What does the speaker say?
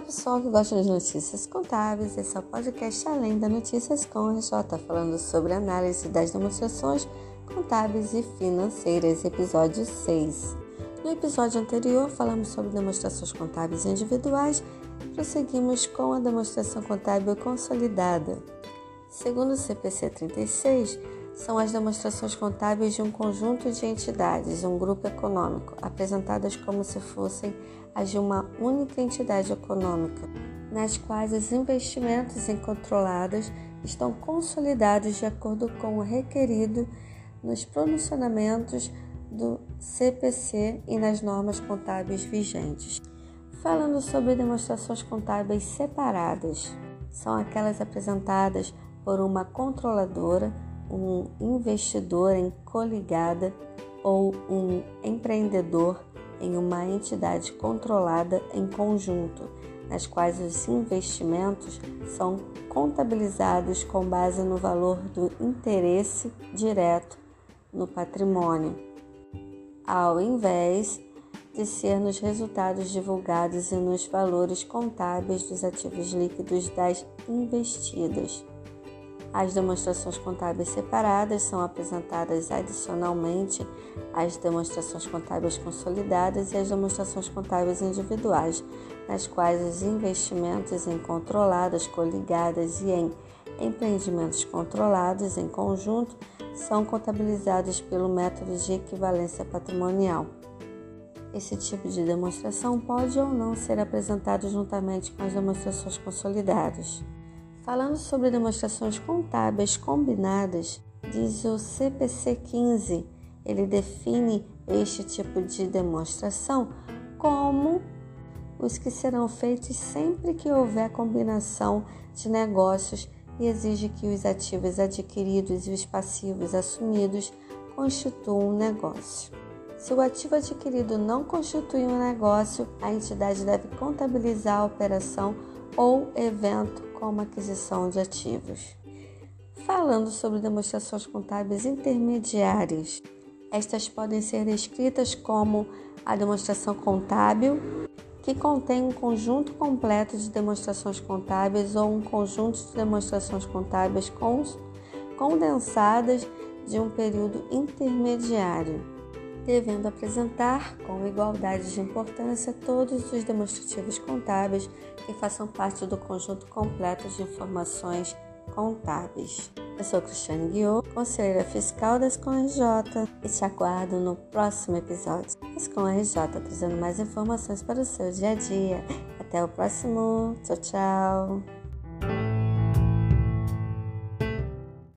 Olá pessoal que gosta das notícias contábeis, esse é o podcast Além da Notícias com a RJ, falando sobre análise das demonstrações contábeis e financeiras, episódio 6. No episódio anterior falamos sobre demonstrações contábeis individuais, prosseguimos com a demonstração contábil consolidada. Segundo o CPC 36, são as demonstrações contábeis de um conjunto de entidades, um grupo econômico, apresentadas como se fossem as de uma única entidade econômica, nas quais os investimentos em controladas estão consolidados de acordo com o requerido nos pronunciamentos do CPC e nas normas contábeis vigentes. Falando sobre demonstrações contábeis separadas, são aquelas apresentadas por uma controladora um investidor em coligada ou um empreendedor em uma entidade controlada em conjunto, nas quais os investimentos são contabilizados com base no valor do interesse direto no patrimônio, ao invés de ser nos resultados divulgados e nos valores contábeis dos ativos líquidos das investidas. As demonstrações contábeis separadas são apresentadas adicionalmente às demonstrações contábeis consolidadas e às demonstrações contábeis individuais, nas quais os investimentos em controladas, coligadas e em empreendimentos controlados em conjunto são contabilizados pelo método de equivalência patrimonial. Esse tipo de demonstração pode ou não ser apresentado juntamente com as demonstrações consolidadas. Falando sobre demonstrações contábeis combinadas, diz o CPC 15, ele define este tipo de demonstração como os que serão feitos sempre que houver combinação de negócios e exige que os ativos adquiridos e os passivos assumidos constituam um negócio. Se o ativo adquirido não constitui um negócio, a entidade deve contabilizar a operação ou evento como aquisição de ativos. Falando sobre demonstrações contábeis intermediárias, estas podem ser descritas como a demonstração contábil, que contém um conjunto completo de demonstrações contábeis ou um conjunto de demonstrações contábeis condensadas de um período intermediário devendo apresentar com igualdade de importância todos os demonstrativos contábeis que façam parte do conjunto completo de informações contábeis. Eu sou Cristiane Guiot, conselheira fiscal da Escom RJ e te aguardo no próximo episódio. Escom RJ trazendo mais informações para o seu dia a dia. Até o próximo. Tchau, tchau.